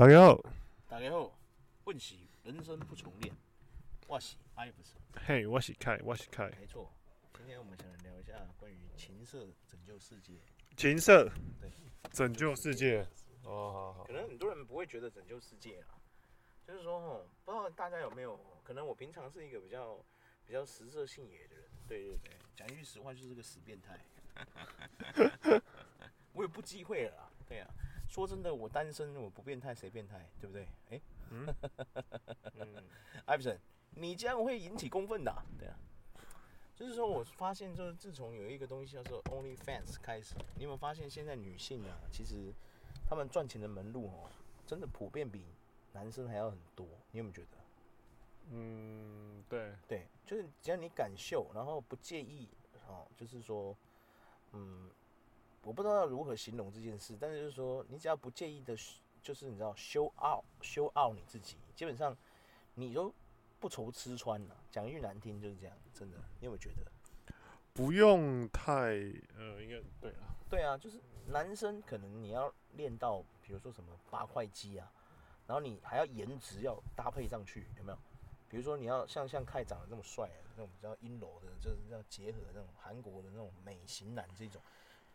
大家好，大家好，问喜人生不重练，我是艾弗森。嘿，我是凯，我是凯。没错，今天我们想来聊一下关于情色拯救世界。情色，对，拯救世界。哦，好好。可能很多人不会觉得拯救世界啊，就是说，哦，不知道大家有没有？可能我平常是一个比较比较食色性也的人。对对对，讲一句实话，就是个死变态。我也不忌讳了啦，对啊。说真的，我单身，我不变态，谁变态？对不对？哎，嗯，艾弗森，你这样会引起公愤的，对啊。就是说，我发现，就是自从有一个东西叫做 OnlyFans 开始，你有没有发现，现在女性啊，其实她们赚钱的门路哦，真的普遍比男生还要很多。你有没有觉得？嗯，对，对，就是只要你敢秀，然后不介意，哦，就是说，嗯。我不知道要如何形容这件事，但是就是说，你只要不介意的，就是你知道，show out，show out 你自己，基本上你都不愁吃穿了。讲一句难听就是这样，真的，你有没有觉得？不用太呃，应该对啊。对啊，就是男生可能你要练到，比如说什么八块肌啊，然后你还要颜值要搭配上去，有没有？比如说你要像像凯长得那么帅，那种比较阴柔的，就是要结合那种韩国的那种美型男这种。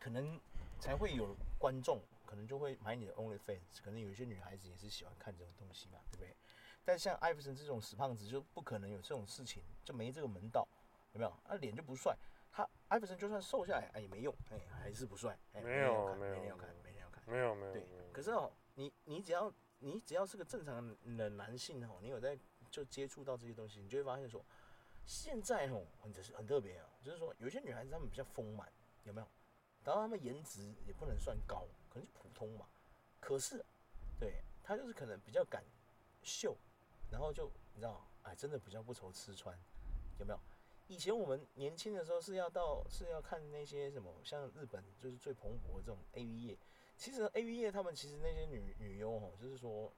可能才会有观众，可能就会买你的 OnlyFans。可能有一些女孩子也是喜欢看这种东西嘛，对不对？但像艾弗森这种死胖子就不可能有这种事情，就没这个门道，有没有？他脸就不帅，他艾弗森就算瘦下来，哎也没用，哎还是不帅，哎没有没有没有看没人要看，没有没有。对，可是哦，你你只要你只要是个正常的男性哦，你有在就接触到这些东西，你就会发现说，现在哦很很特别啊，就是说有些女孩子她们比较丰满，有没有？然后他们颜值也不能算高，可能就普通嘛。可是，对他就是可能比较敢秀，然后就你知道，哎，真的比较不愁吃穿，有没有？以前我们年轻的时候是要到是要看那些什么，像日本就是最蓬勃的这种 AV 业。其实 AV 业他们其实那些女女优哦，就是说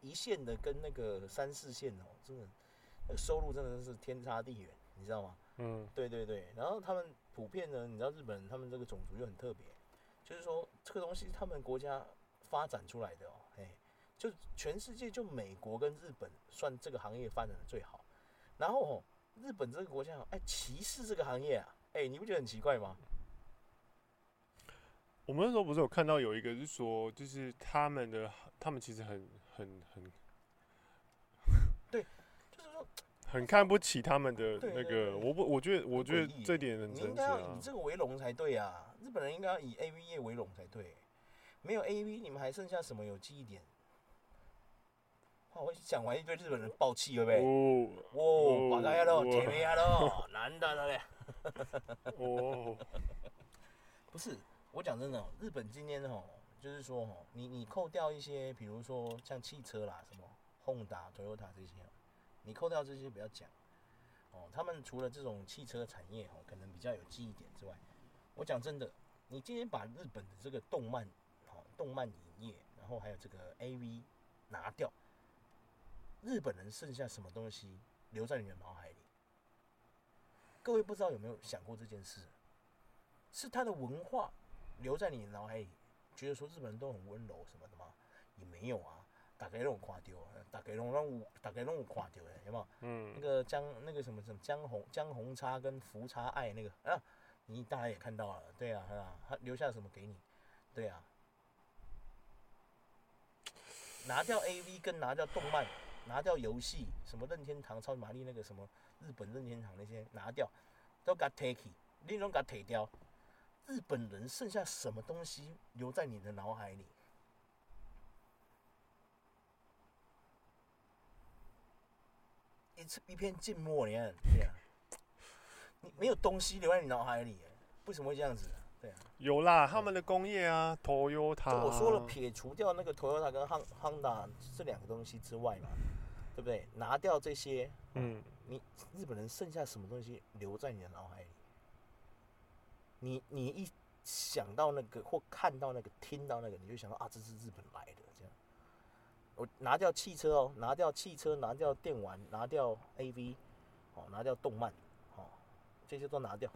一线的跟那个三四线哦，真的那个收入真的是天差地远，你知道吗？嗯，对对对，然后他们普遍呢，你知道日本人他们这个种族又很特别，就是说这个东西他们国家发展出来的哦，哎，就全世界就美国跟日本算这个行业发展的最好，然后哦，日本这个国家哎歧视这个行业啊，哎，你不觉得很奇怪吗？我们那时候不是有看到有一个是说，就是他们的他们其实很很很。很看不起他们的那个，我不，我觉得，我觉得这点很啊。你应该要以这个为荣才对啊！日本人应该要以 AV 业为荣才对。没有 AV，你们还剩下什么有记忆点？我讲完一堆日本人爆气，对不对？哦，巴嘎呀喽，姐妹呀喽，男的了嘞。哦，不是，我讲真的，日本今天哦，就是说哦，你你扣掉一些，比如说像汽车啦，什么 Honda、Toyota 这些。你扣掉这些不要讲，哦，他们除了这种汽车产业哦，可能比较有记忆点之外，我讲真的，你今天把日本的这个动漫，哦，动漫影业，然后还有这个 AV 拿掉，日本人剩下什么东西留在你的脑海里？各位不知道有没有想过这件事？是他的文化留在你脑海里，觉得说日本人都很温柔什么的吗？也没有啊。大家拢有看到，大家拢拢有，大家拢有看到的，有没有？嗯。那个江，那个什么什么江红江红叉跟福叉爱那个啊，你大家也看到了，对啊，啊，他留下什么给你？对啊。拿掉 AV 跟拿掉动漫，拿掉游戏，什么任天堂超级玛丽那个什么日本任天堂那些拿掉，都给他 take，你拢给他 take 掉。日本人剩下什么东西留在你的脑海里？一一片静默，你看，对啊，你没有东西留在你脑海里，为什么会这样子？对啊，有啦，他们的工业啊，Toyota。我说了，撇除掉那个 Toyota 跟 Honda 这两个东西之外嘛，对不对？拿掉这些，嗯，你日本人剩下什么东西留在你的脑海里？你你一想到那个或看到那个听到那个，你就想到啊，这是日本来的。我拿掉汽车哦，拿掉汽车，拿掉电玩，拿掉 AV，哦，拿掉动漫，哦这些都拿掉。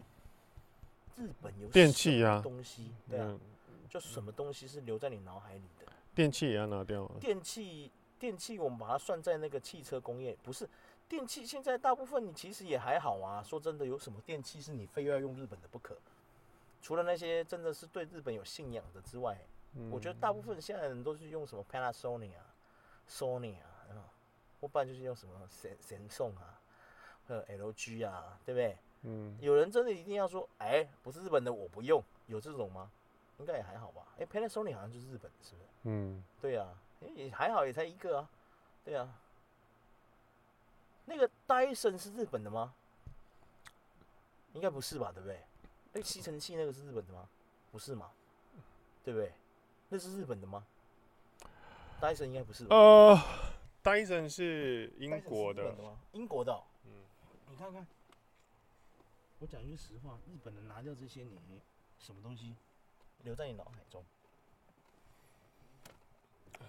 日本有电器啊东西，对啊，就什么东西是留在你脑海里的？电器也要拿掉啊。电器，电器，我们把它算在那个汽车工业，不是电器。现在大部分你其实也还好啊。说真的，有什么电器是你非要用日本的不可？除了那些真的是对日本有信仰的之外，嗯、我觉得大部分现在人都是用什么 Panasonic 啊、Sony 啊，我不然就是用什么神神送啊，或者 LG 啊，对不对？嗯。有人真的一定要说，哎、欸，不是日本的我不用，有这种吗？应该也还好吧。哎、欸、，Panasonic 好像就是日本的，是不是？嗯。对啊，也还好，也才一个啊。对啊。那个 Dyson 是日本的吗？应该不是吧，对不对？那个吸尘器那个是日本的吗？不是吗？对不对？那是日本的吗？戴森应该不是吧。呃，戴森是英国的。的英国的、喔。嗯。你看看，我讲句实话，日本人拿掉这些，你什么东西留在你脑海中？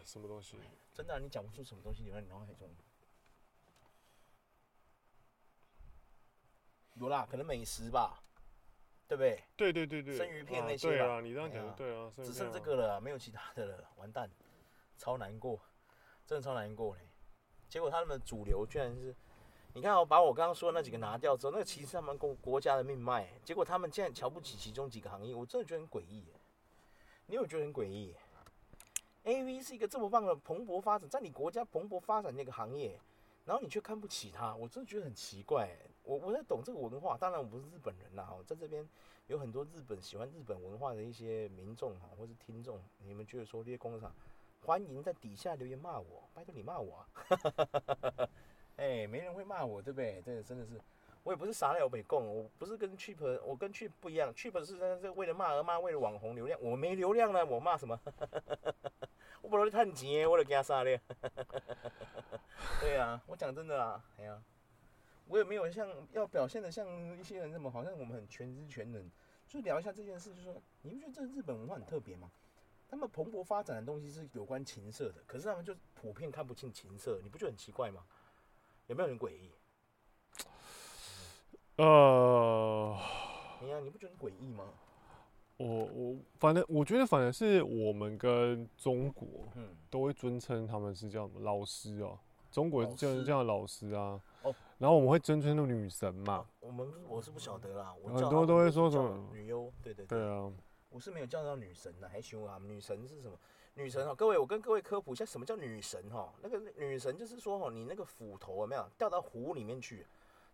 什么东西？真的、啊，你讲不出什么东西留在你脑海中。有啦，可能美食吧。对不对？对对对对，生鱼片那些吧。对啊，你这样讲的对啊。只剩这个了，没有其他的了，完蛋，超难过，真的超难过嘞。结果他们的主流居然是，你看我把我刚刚说的那几个拿掉之后，那个其实他们国国家的命脉。结果他们竟然瞧不起其中几个行业，我真的觉得很诡异。你有觉得很诡异？AV 是一个这么棒的蓬勃发展，在你国家蓬勃发展那个行业，然后你却看不起他，我真的觉得很奇怪。我我在懂这个文化，当然我不是日本人啦，我在这边有很多日本喜欢日本文化的一些民众哈，或是听众，你们觉得说这些工厂，欢迎在底下留言骂我，拜托你骂我啊，哎、没人会骂我，对不对？这个真的是，我也不是傻了北贡，我不是跟 cheap，我跟 cheap 不一样，cheap 是在这为了骂而骂，为了网红流量，我没流量了，我骂什么？我不是赚钱，我就给他杀了，对啊，我讲真的啊，哎呀。我也没有像要表现的像一些人那么，好像我们很全知全能。就聊一下这件事，就是说，你不觉得这日本文化很特别吗？他们蓬勃发展的东西是有关情色的，可是他们就普遍看不清情色，你不觉得很奇怪吗？有没有很诡异？呃，你呀，你不觉得很诡异吗？我我反正我觉得，反正是我们跟中国，嗯，都会尊称他们是叫什么老师哦、喔。中国就是叫老师啊。哦，然后我们会尊称那个女神嘛？我们我是不晓得啦，我很多都会说什么女优，对对对，对啊，我是没有叫到女神的，还行啊。女神是什么？女神哈，各位，我跟各位科普一下，什么叫女神哈？那个女神就是说哈，你那个斧头有没有掉到湖里面去，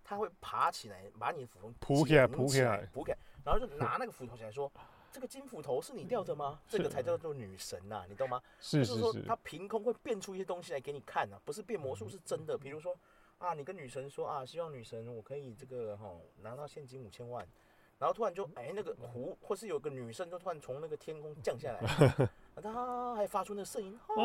它会爬起来把你的斧头扑起来，扑起来，扑起来，然后就拿那个斧头起来说，这个金斧头是你掉的吗？这个才叫做女神呐，你懂吗？是是是，就是说它凭空会变出一些东西来给你看啊，不是变魔术，是真的，比如说。啊，你跟女神说啊，希望女神我可以这个哈、哦、拿到现金五千万，然后突然就哎那个湖或是有个女生就突然从那个天空降下来，她还发出那个声音，哦，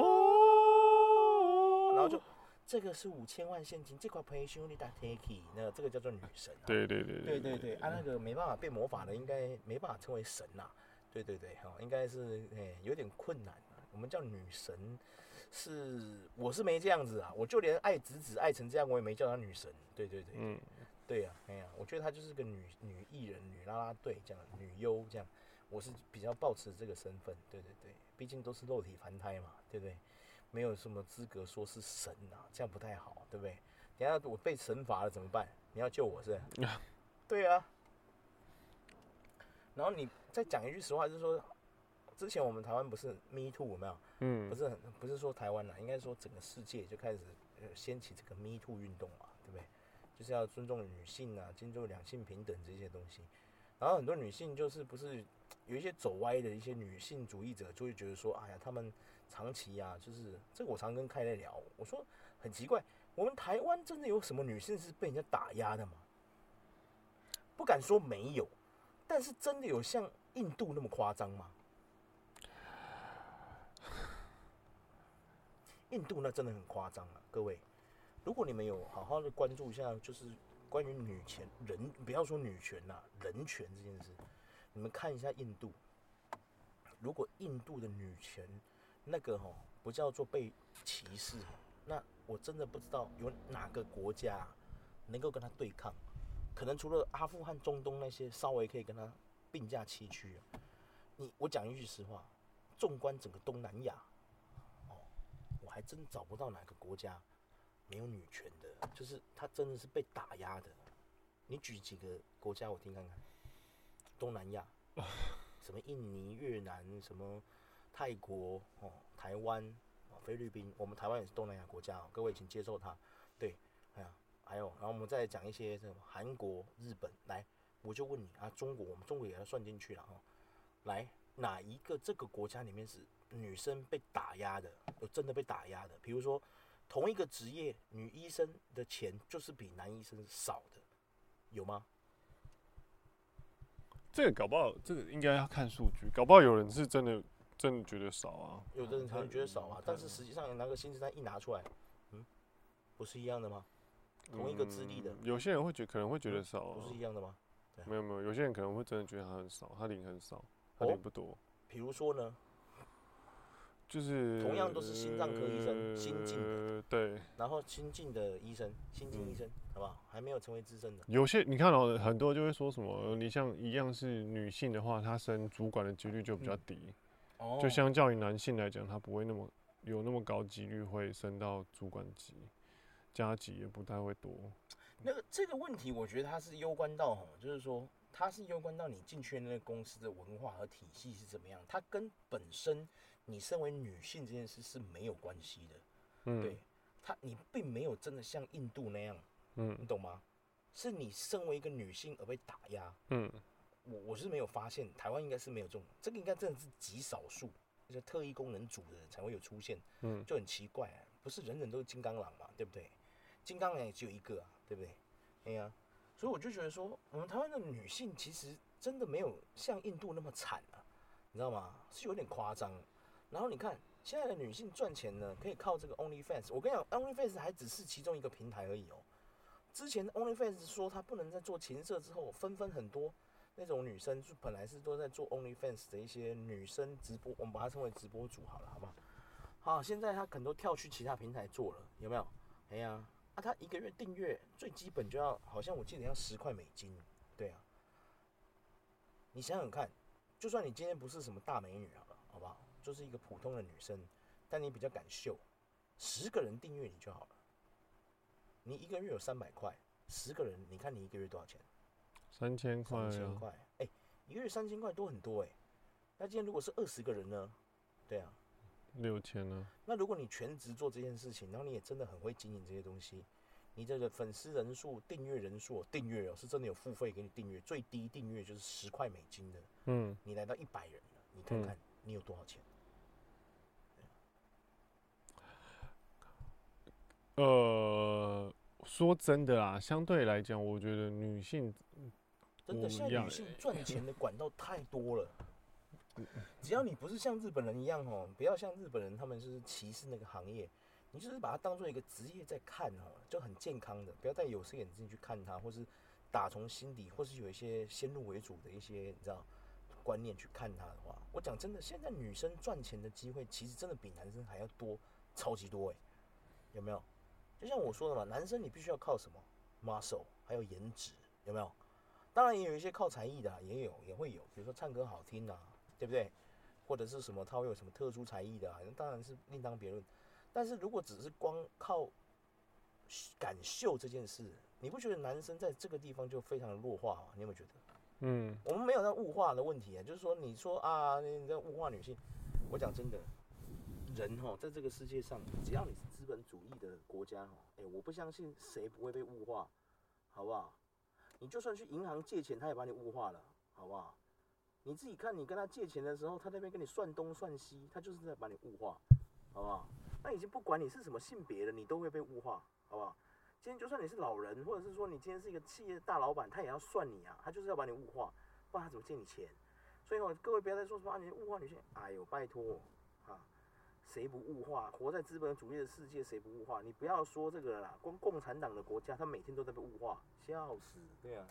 然后就这个是五千万现金，这块赔兄弟打 take，那这个叫做女神、啊，对对对对对对，啊那个没办法变魔法的应该没办法称为神呐、啊，对对对哈，应该是哎有点困难，我们叫女神。是，我是没这样子啊，我就连爱子子爱成这样，我也没叫她女神。对对对，嗯，对呀、啊，哎呀、啊，我觉得她就是个女女艺人、女啦啦队这样，女优这样，我是比较抱持这个身份。对对对，毕竟都是肉体凡胎嘛，对不对？没有什么资格说是神啊，这样不太好，对不对？等下我被神罚了怎么办？你要救我是？对啊。然后你再讲一句实话，就是说。之前我们台湾不是 Me Too 有没有？嗯，不是很不是说台湾啦，应该说整个世界就开始掀起这个 Me Too 运动嘛？就是要尊重女性啊，尊重两性平等这些东西。然后很多女性就是不是有一些走歪的一些女性主义者，就会觉得说，哎呀，他们长期啊，就是这个我常跟凯在聊，我说很奇怪，我们台湾真的有什么女性是被人家打压的吗？不敢说没有，但是真的有像印度那么夸张吗？印度那真的很夸张啊，各位，如果你们有好好的关注一下，就是关于女权人，不要说女权呐，人权这件事，你们看一下印度，如果印度的女权那个吼不叫做被歧视，那我真的不知道有哪个国家能够跟他对抗，可能除了阿富汗、中东那些稍微可以跟他并驾齐驱。你我讲一句实话，纵观整个东南亚，哦，我还真找不到哪个国家没有女权的，就是他真的是被打压的。你举几个国家我听看看，东南亚，什么印尼、越南，什么泰国，哦，台湾，哦，菲律宾，我们台湾也是东南亚国家哦，各位请接受它。对，哎呀，还有，然后我们再讲一些什么韩国、日本，来，我就问你啊，中国，我们中国也要算进去了哈，来。哪一个这个国家里面是女生被打压的？有真的被打压的？比如说，同一个职业，女医生的钱就是比男医生少的，有吗？这个搞不好，这个应该要看数据。搞不好有人是真的真的觉得少啊，有的人可能觉得少啊，但是实际上拿个薪资单一拿出来，嗯，不是一样的吗？同一个资历的，嗯，有些人会觉可能会觉得少啊，不是一样的吗？没有没有，有些人可能会真的觉得他很少，他领很少。也不多，比如说呢，就是同样都是心脏科医生，新进的，对，然后新进的医生，新进医生，好不好？还没有成为资深的。有些你看到很多就会说什么，你像一样是女性的话，她升主管的几率就比较低，就相较于男性来讲，她不会那么有那么高几率会升到主管级，加级也不太会多。那个这个问题，我觉得它是攸关到，就是说。它是攸关到你进去的那个公司的文化和体系是怎么样，它跟本身你身为女性这件事是没有关系的。嗯，对，他你并没有真的像印度那样，嗯，你懂吗？是你身为一个女性而被打压。嗯，我我是没有发现，台湾应该是没有这种，这个应该真的是极少数，就是特异功能组的人才会有出现。嗯，就很奇怪啊，不是人人都是金刚狼嘛，对不对？金刚狼也只有一个啊，对不对？哎呀。所以我就觉得说，我们台湾的女性其实真的没有像印度那么惨啊，你知道吗？是有点夸张。然后你看现在的女性赚钱呢，可以靠这个 OnlyFans。我跟你讲，OnlyFans 还只是其中一个平台而已哦。之前 OnlyFans 说它不能再做情色之后，纷纷很多那种女生就本来是都在做 OnlyFans 的一些女生直播，我们把它称为直播主好了，好不好？好，现在她可能都跳去其他平台做了，有没有？哎呀。啊，他一个月订阅最基本就要，好像我记得要十块美金，对啊。你想想看，就算你今天不是什么大美女啊，就是一个普通的女生，但你比较敢秀，十个人订阅你就好了。你一个月有三百块，十个人，你看你一个月多少钱？三千块。三千块，哎，一个月三千块多很多哎。那今天如果是二十个人呢？对啊。六千呢？那如果你全职做这件事情，然后你也真的很会经营这些东西，你这个粉丝人数、订阅人数、订阅哦，是真的有付费给你订阅，最低订阅就是十块美金的。嗯，你来到一百人了，你看看你有多少钱？嗯、呃，说真的啦，相对来讲，我觉得女性真的现在女性赚钱的管道太多了。只要你不是像日本人一样哦，不要像日本人，他们就是歧视那个行业，你就是把它当做一个职业在看哦，就很健康的，不要戴有色眼镜去看它，或是打从心底，或是有一些先入为主的一些你知道观念去看它的话，我讲真的，现在女生赚钱的机会其实真的比男生还要多，超级多诶。有没有？就像我说的嘛，男生你必须要靠什么？muscle，还有颜值，有没有？当然也有一些靠才艺的啊，也有也会有，比如说唱歌好听啊。对不对？或者是什么他会有什么特殊才艺的啊？那当然是另当别论。但是如果只是光靠感秀这件事，你不觉得男生在这个地方就非常的弱化吗？你有没有觉得？嗯，我们没有那物化的问题啊，就是说你说啊，你在物化女性，我讲真的，人哈，在这个世界上，只要你是资本主义的国家哈，哎，我不相信谁不会被物化，好不好？你就算去银行借钱，他也把你物化了，好不好？你自己看，你跟他借钱的时候，他那边跟你算东算西，他就是在把你物化，好不好？那已经不管你是什么性别的，你都会被物化，好不好？今天就算你是老人，或者是说你今天是一个企业大老板，他也要算你啊，他就是要把你物化，不然他怎么借你钱？所以哦，各位不要再说什么啊，你物化女性，哎呦，拜托，谁不物化？活在资本主义的世界，谁不物化？你不要说这个了啦，光共产党的国家，他每天都在被物化，笑死！对啊，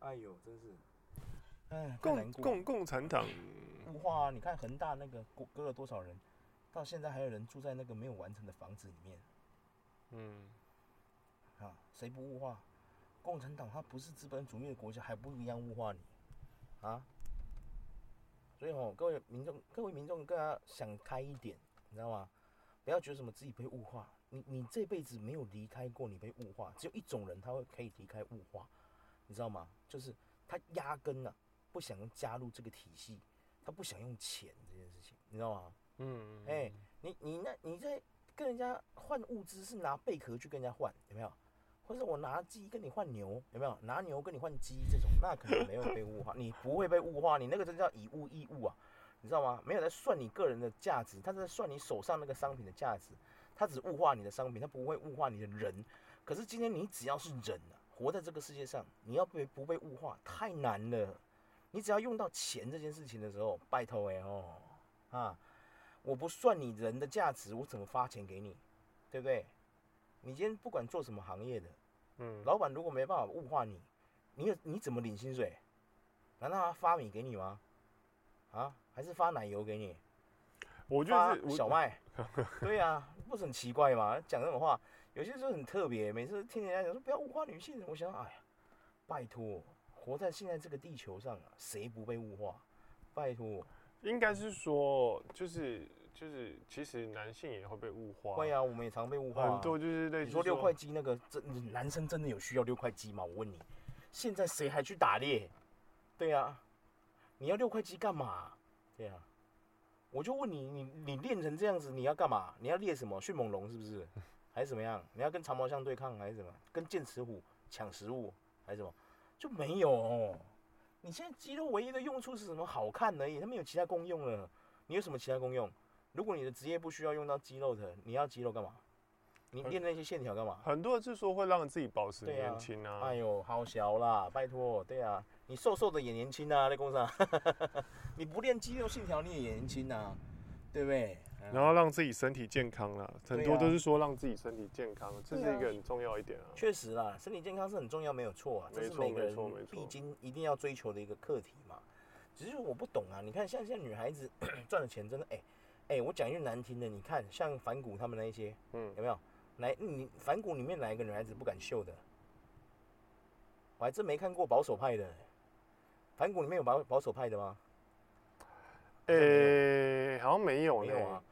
哎呦，真是。哎，共共共产党物化啊！你看恒大那个割了多少人，到现在还有人住在那个没有完成的房子里面。嗯，啊，谁不物化？共产党它不是资本主义的国家，还不一样物化你啊？所以哦，各位民众，各位民众更要想开一点，你知道吗？不要觉得什么自己被物化，你你这辈子没有离开过，你被物化，只有一种人他会可以离开物化，你知道吗？就是他压根啊不想加入这个体系，他不想用钱这件事情，你知道吗？嗯，哎、欸，你你那你在跟人家换物资是拿贝壳去跟人家换，有没有？或者我拿鸡跟你换牛，有没有？拿牛跟你换鸡这种，那可能没有被物化。你不会被物化，你那个真叫以物易物啊，你知道吗？没有在算你个人的价值，他在算你手上那个商品的价值。他只物化你的商品，他不会物化你的人。可是今天你只要是人啊，活在这个世界上，你要被不被物化太难了。你只要用到钱这件事情的时候，拜托哎哦啊，我不算你人的价值，我怎么发钱给你？对不对？你今天不管做什么行业的。嗯，老板如果没办法物化你，你有你怎么领薪水？难道他发米给你吗？啊，还是发奶油给你？我就是小麦。对呀、啊，不是很奇怪吗？讲这种话，有些时候很特别。每次听人家讲说不要物化女性，我想，哎呀，拜托，活在现在这个地球上啊，谁不被物化？拜托，应该是说，就是。就是其实男性也会被物化。会啊，我们也常被物化、啊。很多就是类似你说六块肌那个，真男生真的有需要六块肌吗？我问你，现在谁还去打猎？对啊，你要六块肌干嘛？对啊，我就问你，你你练成这样子，你要干嘛？你要猎什么？迅猛龙是不是？还是怎么样？你要跟长毛象对抗还是什么？跟剑齿虎抢食物还是什么？就没有、哦。你现在肌肉唯一的用处是什么？好看而已，它没有其他功用了。你有什么其他功用？如果你的职业不需要用到肌肉的，你要肌肉干嘛？你练那些线条干嘛？很多人是说会让自己保持年轻啊，啊。哎呦，好小啦，拜托，对啊，你瘦瘦的也年轻啊，那工厂，你不练肌肉线条你也年轻啊，对不对？然后让自己身体健康啦，很多都是说让自己身体健康，这是一个很重要一点啊。确实啦，身体健康是很重要，没有错啊，这是每个人必经一定要追求的一个课题嘛。只是我不懂啊，你看像现在女孩子 赚的钱真的哎。欸哎、欸，我讲一句难听的，你看像反骨他们那一些，嗯，有没有？来，你反骨里面哪一个女孩子不敢秀的？我还真没看过保守派的。反骨里面有保保守派的吗？呃、欸，好像没有，没有啊。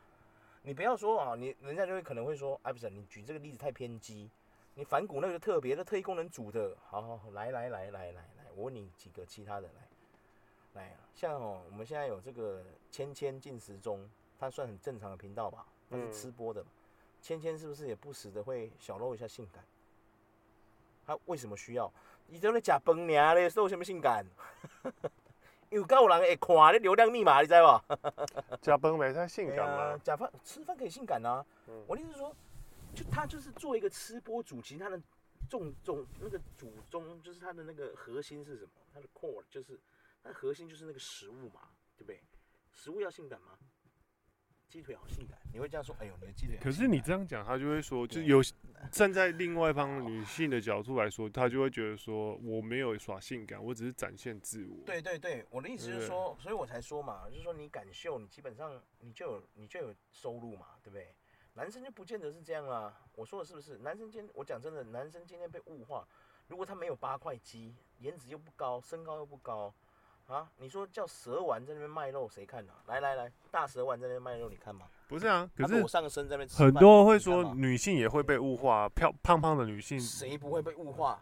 你不要说啊，你人家就会可能会说，哎，不是，你举这个例子太偏激。你反骨那个特别的特异功能组的，好好好，来来来来来来，我问你几个其他的来，来，像哦，我们现在有这个千千进食中。它算很正常的频道吧，它是吃播的。嗯、芊芊是不是也不时的会小露一下性感？他为什么需要？你在那假崩你啊？你露什么性感？有够人会看你流量密码，你知道不？假崩没太性感吗？假饭吃饭可以性感啊！嗯、我的意思是说，就他就是做一个吃播主，其实他的重重那个主宗就是他的那个核心是什么？他的 core 就是，他的核心就是那个食物嘛，对不对？食物要性感吗？鸡腿好性感，你会这样说？哎呦，你的鸡腿。可是你这样讲，他就会说，就有站在另外一方女性的角度来说，他就会觉得说，我没有耍性感，我只是展现自我。对对对，我的意思是说，所以我才说嘛，就是说你敢秀，你基本上你就有你就有收入嘛，对不对？男生就不见得是这样啦。我说的是不是？男生今天我讲真的，男生今天被物化，如果他没有八块肌，颜值又不高，身高又不高。啊，你说叫蛇丸在那边卖肉，谁看呢、啊？来来来，大蛇丸在那边卖肉，你看吗？不是啊，可是我上身在那边很多会说女性也会被物化，漂胖胖的女性谁不会被物化？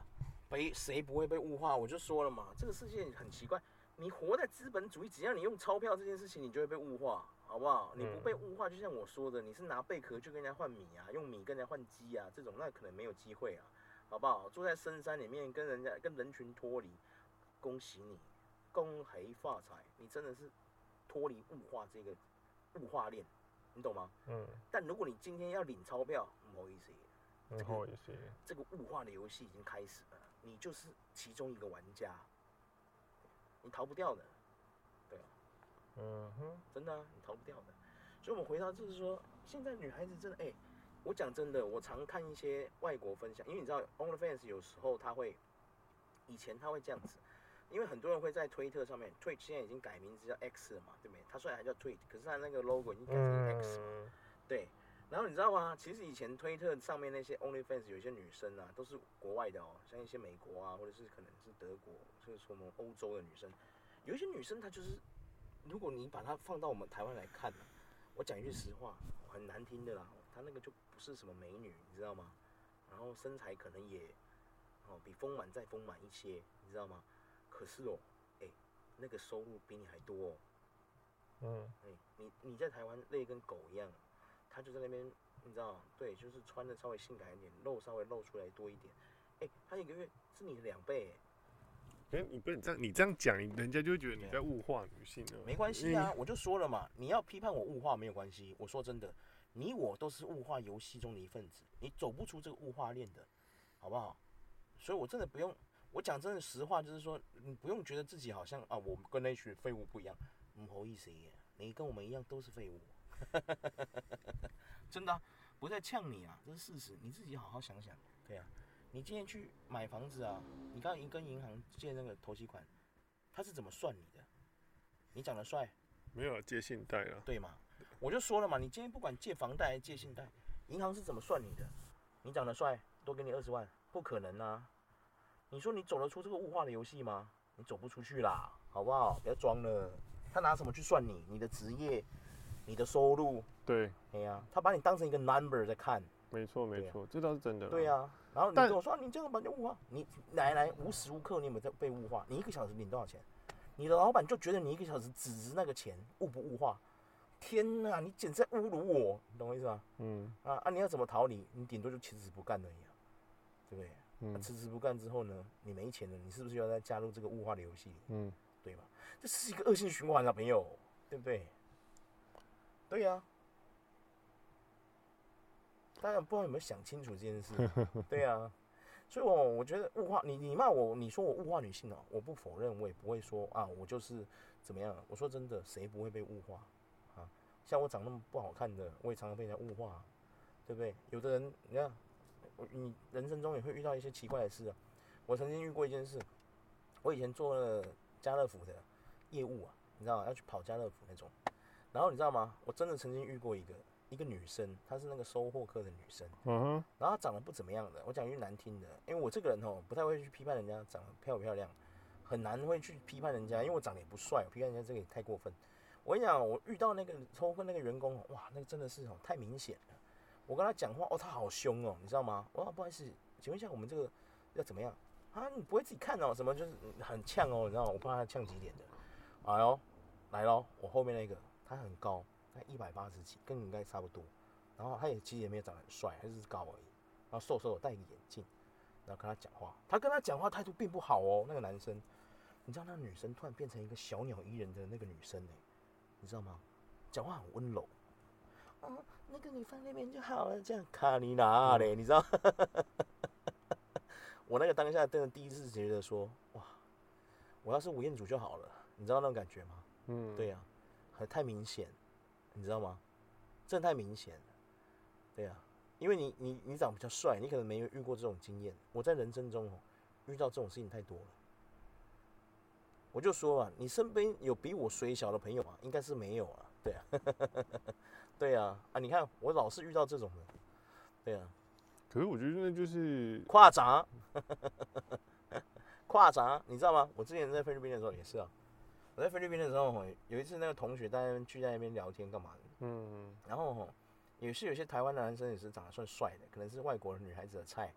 被谁不会被物化？我就说了嘛，这个世界很奇怪，你活在资本主义，只要你用钞票这件事情，你就会被物化，好不好？你不被物化，就像我说的，你是拿贝壳去跟人家换米啊，用米跟人家换鸡啊，这种那可能没有机会啊，好不好？住在深山里面，跟人家跟人群脱离，恭喜你。恭喜发财，你真的是脱离物化这个物化链，你懂吗？嗯。但如果你今天要领钞票，不好意思，不好意思，这个物化的游戏已经开始了，你就是其中一个玩家，你逃不掉的，对啊。嗯哼，真的啊，你逃不掉的。所以，我们回到就是说，现在女孩子真的，哎、欸，我讲真的，我常看一些外国分享，因为你知道，OnlyFans 有时候他会，以前他会这样子。因为很多人会在推特上面，Twitch 现在已经改名字叫 X 了嘛，对不对？它虽然还叫 Twitch，可是它那个 logo 已经改成 X 了。对。然后你知道吗？其实以前推特上面那些 OnlyFans 有一些女生啊，都是国外的哦，像一些美国啊，或者是可能是德国，就是什么欧洲的女生。有一些女生她就是如果你把她放到我们台湾来看，我讲一句实话，很难听的啦，她那个就不是什么美女，你知道吗？然后身材可能也哦比丰满再丰满一些，你知道吗？可是哦，哎，那个收入比你还多哦。嗯。哎，你你在台湾累跟狗一样，他就在那边，你知道，对，就是穿的稍微性感一点，肉稍微露出来多一点，哎，他一个月是你的两倍。哎，你不能这样，你这样讲，人家就会觉得你在物化女性了。没关系啊，我就说了嘛，你要批判我物化没有关系。我说真的，你我都是物化游戏中的一份子，你走不出这个物化链的，好不好？所以我真的不用，我讲真的实话，就是说你不用觉得自己好像啊，我跟那群废物不一样。不好意思耶，你跟我们一样都是废物，真的啊，不在呛你啊，这是事实，你自己好好想想，对啊。你今天去买房子啊？你刚刚跟银行借那个头期款，他是怎么算你的？你长得帅？没有借信贷啊？对嘛？我就说了嘛，你今天不管借房贷还是借信贷，银行是怎么算你的？你长得帅，多给你二十万？不可能啊！你说你走得出这个物化的游戏吗？你走不出去啦，好不好？不要装了。他拿什么去算你？你的职业，你的收入？对。哎呀，他把你当成一个 number 在看。没错没错，这倒是真的。对呀。然后你跟我说，你这样把人物化，你来来无时无刻你有没有在被物化？你一个小时领多少钱？你的老板就觉得你一个小时只值那个钱，物不物化？天哪，你简直在侮辱我，你懂我意思吗？嗯。啊啊！你要怎么逃离？你顶多就辞职不干而已，对不对？嗯。辞职不干之后呢，你没钱了，你是不是要再加入这个物化的游戏？嗯。对吧？这是一个恶性循环啊，朋友，对不对？对呀。大家不知道有没有想清楚这件事？对啊，所以我我觉得物化你，你骂我，你说我物化女性哦，我不否认，我也不会说啊，我就是怎么样。我说真的，谁不会被物化啊？像我长那么不好看的，我也常常被人家物化，对不对？有的人，你看，你人生中也会遇到一些奇怪的事啊。我曾经遇过一件事，我以前做了家乐福的业务啊，你知道吗？要去跑家乐福那种，然后你知道吗？我真的曾经遇过一个。一个女生，她是那个收货客的女生，嗯哼，然后她长得不怎么样的，我讲句难听的，因为我这个人哦，不太会去批判人家长得漂不漂亮，很难会去批判人家，因为我长得也不帅，我批判人家这个也太过分。我跟你讲，我遇到那个收货那个员工，哇，那个真的是哦，太明显了。我跟他讲话，哦，他好凶哦，你知道吗？我说不好意思，请问一下我们这个要怎么样啊？你不会自己看哦？什么就是很呛哦，你知道吗？我怕他呛几点的。哎呦，来喽，我后面那个他很高。他一百八十几，跟你应该差不多。然后他也其实也没有长得很帅，他就是高而已。然后瘦瘦的，戴个眼镜，然后跟他讲话。他跟他讲话态度并不好哦。那个男生，你知道那个女生突然变成一个小鸟依人的那个女生呢？你知道吗？讲话很温柔。啊，那个你放那边就好了，这样卡你哪嘞？你知道？我那个当下真的第一次觉得说，哇，我要是吴彦祖就好了。你知道那种感觉吗？嗯，对呀、啊，还太明显。你知道吗？真的太明显了，对啊，因为你你你长得比较帅，你可能没有遇过这种经验。我在人生中哦，遇到这种事情太多了。我就说啊，你身边有比我水小的朋友吗？应该是没有啊。对啊，对啊，啊，你看我老是遇到这种的，对啊。可是我觉得那就是夸张，夸张，你知道吗？我之前在菲律宾的时候也是啊。我在菲律宾的时候，有一次那个同学在那边聚在那边聊天干嘛的，嗯，然后也是有些台湾的男生也是长得算帅的，可能是外国女孩子的菜，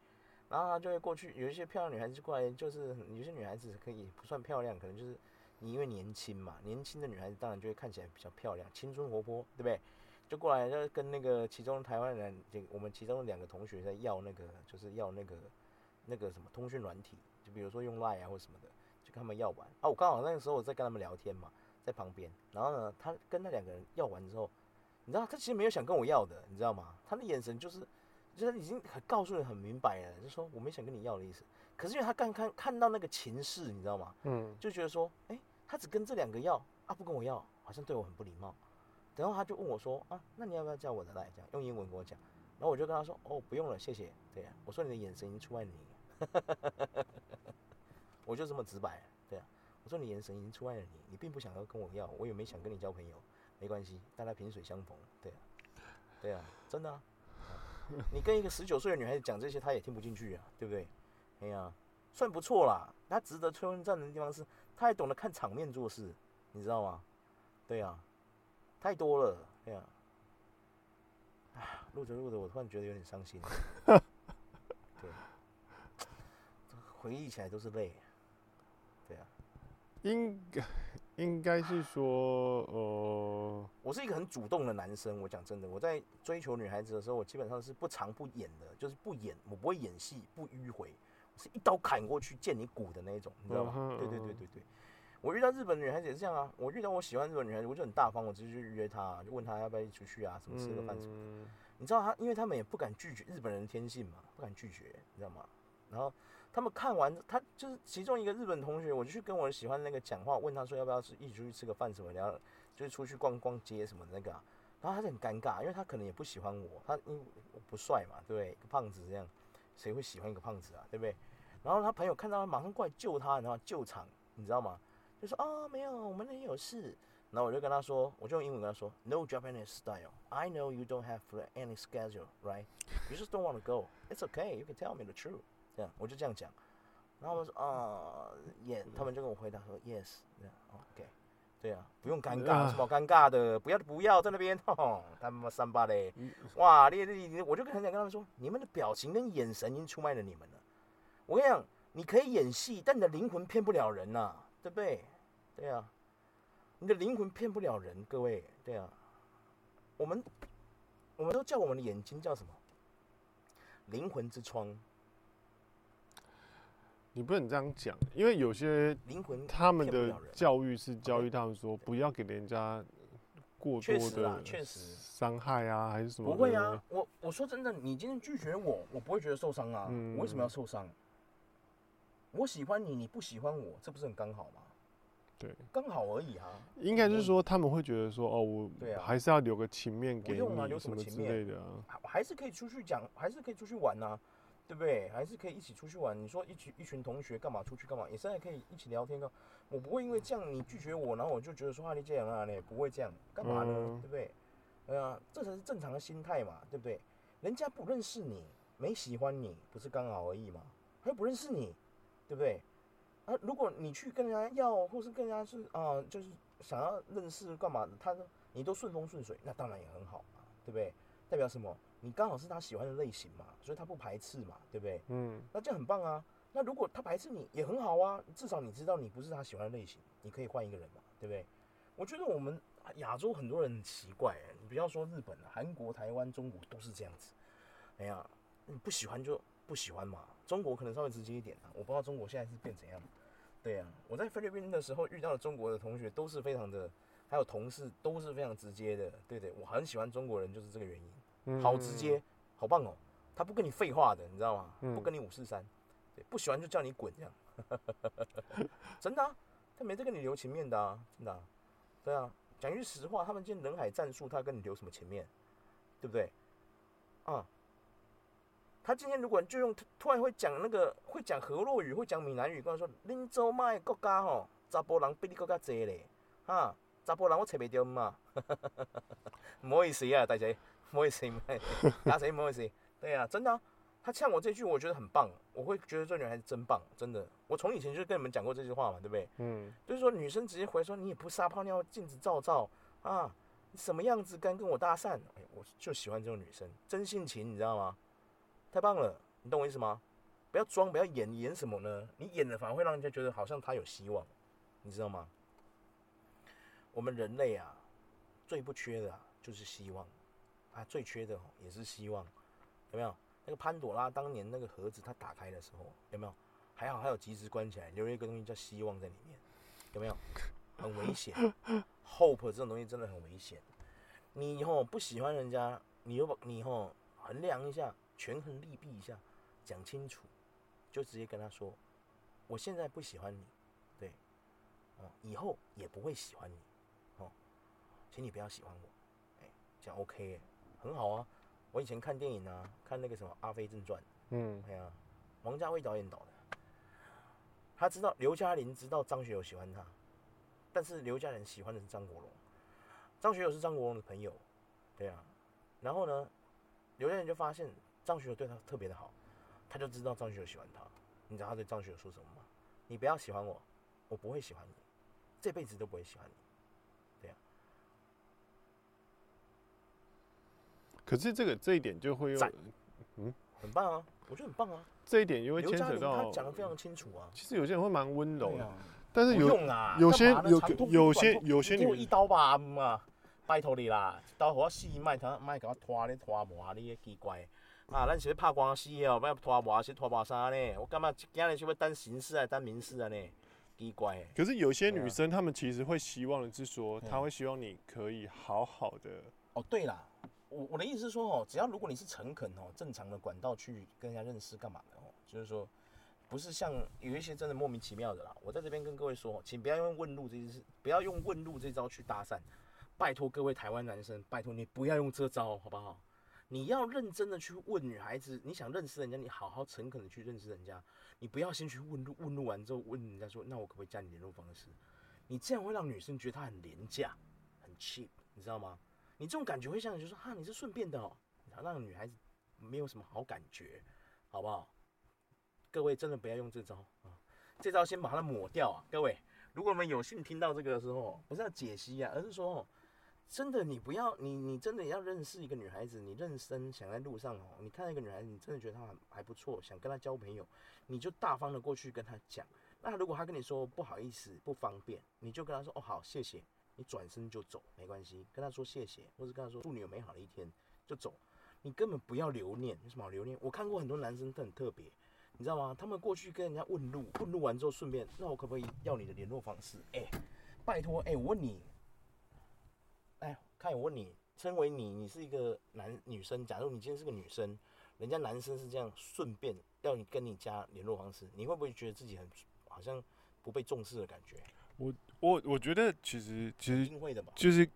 然后他就会过去，有一些漂亮女孩子过来，就是有些女孩子可以不算漂亮，可能就是你因为年轻嘛，年轻的女孩子当然就会看起来比较漂亮，青春活泼，对不对？就过来就跟那个其中台湾人，我们其中两个同学在要那个，就是要那个那个什么通讯软体，就比如说用 Line 啊或什么的。就跟他们要完啊！我刚好那个时候我在跟他们聊天嘛，在旁边。然后呢，他跟那两个人要完之后，你知道他其实没有想跟我要的，你知道吗？他的眼神就是，就是已经很告诉你很明白了，就说我没想跟你要的意思。可是因为他刚看看到那个情势，你知道吗？嗯，就觉得说，哎、欸，他只跟这两个要啊，不跟我要，好像对我很不礼貌。然后他就问我说，啊，那你要不要叫我的来讲，用英文跟我讲。然后我就跟他说，哦，不用了，谢谢。对呀、啊，我说你的眼神已经出卖了你。我就这么直白，对啊，我说你眼神已经出卖了你，你并不想要跟我要，我也没想跟你交朋友，没关系，大家萍水相逢，对啊，对啊，真的啊，你跟一个十九岁的女孩子讲这些，她也听不进去啊，对不对？哎呀、算不错啦，她值得吹风站的地方是，她还懂得看场面做事，你知道吗？对啊，太多了，对啊。哎，录着录着，我突然觉得有点伤心。对，回忆起来都是泪。对啊，应该应该是说，呃，我是一个很主动的男生。我讲真的，我在追求女孩子的时候，我基本上是不藏不演的，就是不演，我不会演戏，不迂回，我是一刀砍过去见你骨的那一种，你知道吗？嗯、对对对对对。我遇到日本女孩子也是这样啊，我遇到我喜欢日本女孩子，我就很大方，我直接去约她，就问她要不要一起出去啊，什么吃个饭什么的。嗯、你知道她，因为他们也不敢拒绝，日本人的天性嘛，不敢拒绝，你知道吗？然后他们看完，他就是其中一个日本同学，我就去跟我喜欢的那个讲话，问他说要不要一起出去吃个饭什么，然后就是出去逛逛街什么的那个、啊，然后他就很尴尬，因为他可能也不喜欢我，他因为我不帅嘛，对不对？一个胖子这样，谁会喜欢一个胖子啊，对不对？然后他朋友看到他，马上过来救他，然后？救场，你知道吗？就说啊、哦，没有，我们那里有事。然后我就跟他说，我就用英文跟他说，No Japanese style. I know you don't have any schedule, right? You just don't want to go. It's okay. You can tell me the truth. 这样，我就这样讲。然后我说啊，Yes。他们就跟我回答说，Yes。这样，OK。对啊，不用尴尬，什么尴尬的？不要不要在那边，他妈三八嘞！哇，你你你，我就很想跟他们说，你们的表情跟眼神已经出卖了你们了。我跟你讲，你可以演戏，但你的灵魂骗不了人呐、啊。对不对？对啊，你的灵魂骗不了人，各位。对啊，我们我们都叫我们的眼睛叫什么？灵魂之窗。你不能这样讲，因为有些灵魂他们的教育是教育他们说不要给人家过多的确实伤害啊，还是什么？不会啊，我我说真的，你今天拒绝我，我不会觉得受伤啊。嗯，我为什么要受伤？我喜欢你，你不喜欢我，这不是很刚好吗？对，刚好而已啊。应该是说他们会觉得说，哦，我还是要留个情面给你，啊，有什么之类的啊，还是可以出去讲，还是可以出去玩呐，啊，对不对？还是可以一起出去玩。你说一群一群同学干嘛出去干嘛？也是还可以一起聊天的。我不会因为这样你拒绝我，然后我就觉得说啊，你这样啊，你不会这样，干嘛呢？嗯，对不对？对啊，这才是正常的心态嘛，对不对？人家不认识你，没喜欢你，不是刚好而已吗？他又不认识你。对不对？啊，如果你去跟人家要，或是跟人家是啊、呃，就是想要认识干嘛的，他说你都顺风顺水，那当然也很好嘛，对不对？代表什么？你刚好是他喜欢的类型嘛，所以他不排斥嘛，对不对？嗯，那这样很棒啊。那如果他排斥你，也很好啊，至少你知道你不是他喜欢的类型，你可以换一个人嘛，对不对？我觉得我们亚洲很多人很奇怪，你不要说日本、韩国、台湾、中国都是这样子。哎呀，你不喜欢就不喜欢嘛。中国可能稍微直接一点啊，我不知道中国现在是变怎样。对呀、啊，我在菲律宾的时候遇到的中国的同学都是非常的，还有同事都是非常直接的。对对，我很喜欢中国人，就是这个原因，好直接，好棒哦。他不跟你废话的，你知道吗？不跟你五四三，对，不喜欢就叫你滚这样。真的、啊，他没得跟你留情面的啊，真的、啊。对啊，讲句实话，他们今天人海战术，他跟你留什么情面？对不对？啊。他今天如果就用突然会讲那个会讲河洛语，会讲闽南语，跟我说：“恁做卖国家吼，查甫人比你国家多嘞，哈，查甫人我找不掉嘛。”不好意思啊，大姐，不好意思，打谁不好意思？对啊，真的、啊，他呛我这句，我觉得很棒，我会觉得这女孩子真棒，真的。我从以前就跟你们讲过这句话嘛，对不对？嗯。就是说女生直接回说：“你也不撒泡尿，镜子照照啊，你什么样子敢跟我搭讪？”哎，我就喜欢这种女生，真性情，你知道吗？太棒了，你懂我意思吗？不要装，不要演，演什么呢？你演的反而会让人家觉得好像他有希望，你知道吗？我们人类啊，最不缺的啊就是希望，啊，最缺的也是希望，有没有？那个潘朵拉当年那个盒子，它打开的时候，有没有？还好还有及时关起来，留了一个东西叫希望在里面，有没有？很危险，hope 这种东西真的很危险。你以后不喜欢人家，你又你以后衡量一下。权衡利弊一下，讲清楚，就直接跟他说：“我现在不喜欢你，对，哦，以后也不会喜欢你，哦，请你不要喜欢我，哎，这样 OK，很好啊。我以前看电影啊，看那个什么《阿飞正传》，嗯，对啊，王家卫导演导的，他知道刘嘉玲知道张学友喜欢他，但是刘嘉玲喜欢的是张国荣，张学友是张国荣的朋友，对啊，然后呢，刘嘉玲就发现。张学友对他特别的好他就知道张学友喜欢他。你知道他对张学友说什么吗你不要喜欢我我不会喜欢你这辈子都不会喜欢你。可是这个这一点就会用嗯？很棒啊我觉得很棒啊。这一点因为牵扯到他讲的非常清楚啊。其实有些人会蛮温柔的但是有有些有有些有些就一刀吧拜托你啦刀和他细一他脉给他拖你拖磨你奇怪。啊，咱是要拍官司哦，不要拖磨是拖磨啥呢？我干嘛今日是要当刑事还是当民事啊呢？奇怪。可是有些女生，她们其实会希望的是说，她会希望你可以好好的。哦，对啦，我我的意思是说哦，只要如果你是诚恳哦，正常的管道去跟人家认识干嘛的哦，就是说，不是像有一些真的莫名其妙的啦。我在这边跟各位说，请不要用问路这件事，不要用问路这招去搭讪，拜托各位台湾男生，拜托你不要用这招，好不好？你要认真的去问女孩子，你想认识人家，你好好诚恳的去认识人家，你不要先去问路，问路完之后问人家说，那我可不可以加你联络方式？你这样会让女生觉得她很廉价，很 cheap，你知道吗？你这种感觉会像你就说哈，你是顺便的哦，让女孩子没有什么好感觉，好不好？各位真的不要用这招啊，这招先把它抹掉啊，各位，如果我们有幸听到这个的时候，不是要解析啊，而是说。真的，你不要你你真的要认识一个女孩子，你认生想在路上哦，你看到一个女孩子，你真的觉得她还不错，想跟她交朋友，你就大方的过去跟她讲。那如果她跟你说不好意思不方便，你就跟她说哦好谢谢，你转身就走没关系，跟她说谢谢，或者跟她说祝你有美好的一天就走。你根本不要留念，有什么好留念？我看过很多男生都很特别，你知道吗？他们过去跟人家问路，问路完之后顺便，那我可不可以要你的联络方式？哎、拜托，哎、我问你。哎，看我问你，称为你，你是一个男女生。假如你今天是个女生，人家男生是这样顺便要你跟你加联络方式，你会不会觉得自己很好像不被重视的感觉？我我我觉得其实其实会的吧，就是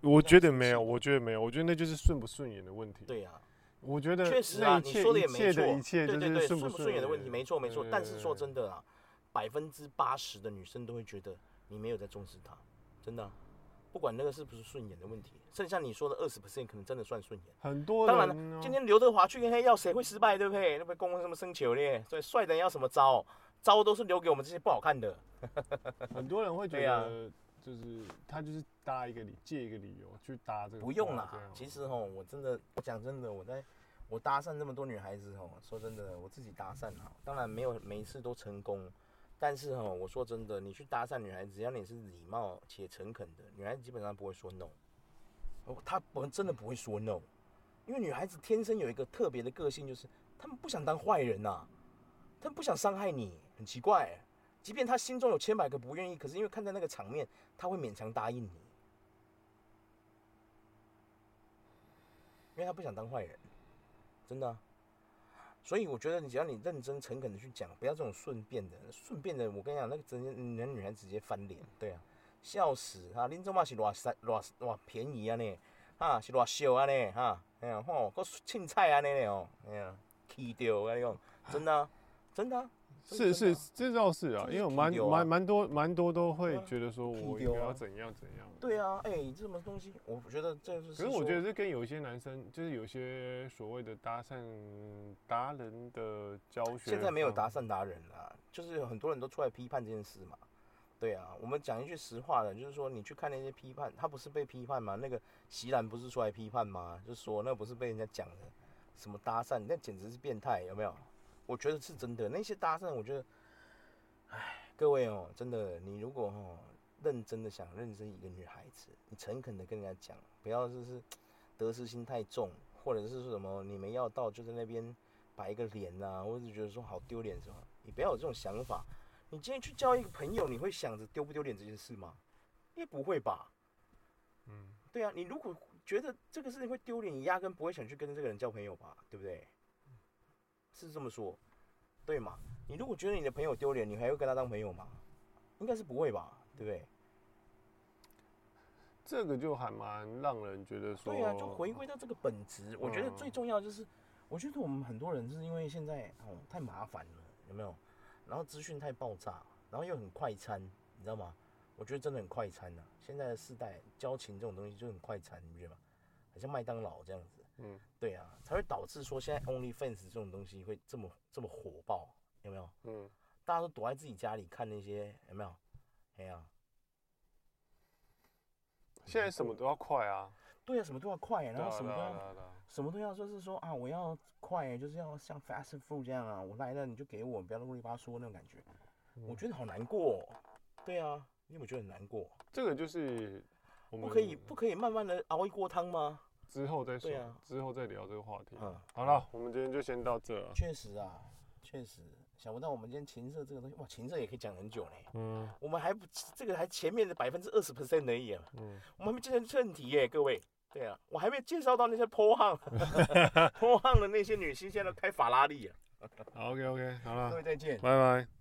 我觉得没有，我觉得没有，我觉得那就是顺不顺眼的问题。对呀、啊，我觉得确实啊，你说的也没错，对对对，顺不顺眼的问题没错没错。但是说真的啊，百分之八十的女生都会觉得你没有在重视她，真的、啊。不管那个是不是顺眼的问题，剩下你说的二十 percent 可能真的算顺眼。很多当然了，今天刘德华去跟黑要，谁会失败，对不对？那不公什么生球咧？所以帅的人要什么招？招都是留给我们这些不好看的。很多人会觉得，就是他就是搭一个理，借一个理由去搭这个。不用啦，其实哦，我真的，我讲真的，我在我搭讪那么多女孩子哦，说真的，我自己搭讪哈，当然没有每一次都成功。但是哈，我说真的，你去搭讪女孩子，只要你是礼貌且诚恳的，女孩子基本上不会说 no。哦，她不真的不会说 no，因为女孩子天生有一个特别的个性，就是她们不想当坏人呐，她们不想伤害你，很奇怪。即便她心中有千百个不愿意，可是因为看在那个场面，她会勉强答应你，因为她不想当坏人，真的。所以我觉得，你只要你认真诚恳的去讲，不要这种顺便的，顺便的，我跟你讲，那个直接人女孩直接翻脸，对啊，笑死啊！林总嘛是偌三偌偌便宜啊呢，哈是偌小啊呢，哈，哎呀吼，搁凊彩啊呢哦，哎呀，气掉啊你讲，真的、真的、是是，这倒是啊，因为蛮蛮蛮多蛮多都会觉得说，我应该要怎样怎样。对啊，哎，这什么东西？我觉得这是。可是我觉得这跟有一些男生，就是有些所谓的搭讪达人的教学。现在没有搭讪达人啊，就是有很多人都出来批判这件事嘛。对啊，我们讲一句实话的，就是说你去看那些批判，他不是被批判吗？那个席兰不是出来批判吗？就说那不是被人家讲的什么搭讪，那简直是变态，有没有？我觉得是真的，那些搭讪，我觉得，哎，各位哦，真的，你如果哦认真的想认识一个女孩子，你诚恳的跟人家讲，不要就是得失心太重，或者是说什么你没要到就在那边摆一个脸呐、啊，或者觉得说好丢脸什么，你不要有这种想法。你今天去交一个朋友，你会想着丢不丢脸这件事吗？也不会吧。嗯，对啊，你如果觉得这个事情会丢脸，你压根不会想去跟这个人交朋友吧，对不对？是这么说，对嘛？你如果觉得你的朋友丢脸，你还会跟他当朋友吗？应该是不会吧，对不对？这个就还蛮让人觉得说，对啊，就回归到这个本质。我觉得最重要就是，我觉得我们很多人是因为现在哦太麻烦了，有没有？然后资讯太爆炸，然后又很快餐，你知道吗？我觉得真的很快餐呐。现在的世代交情这种东西就很快餐，你不觉得吗？很像麦当劳这样子。嗯，对啊，才会导致说现在 OnlyFans 这种东西会这么这么火爆，有没有？嗯，大家都躲在自己家里看那些，有没有？哎呀，现在什么都要快啊。对啊，什么都要快，然后什么都要，什么都要，就是说啊，我要快，就是要像 fast food 这样啊，我来了你就给我，不要啰里吧嗦那种感觉，我觉得好难过。对啊，你有没有觉得很难过？这个就是我们不可以不可以慢慢的熬一锅汤吗？之后再说，之后再聊这个话题。嗯，好了，我们今天就先到这。确实啊，确实。想不到我们今天情色这个东西，哇，情色也可以讲很久嘞。嗯，我们还不这个还前面的百分之二十 percent 而已啊。嗯，我们还没进入正题耶，各位。对啊，我还没介绍到那些泼汉，泼汉的那些女星现在都开法拉利啊。好，OK OK，好了，各位再见，拜拜。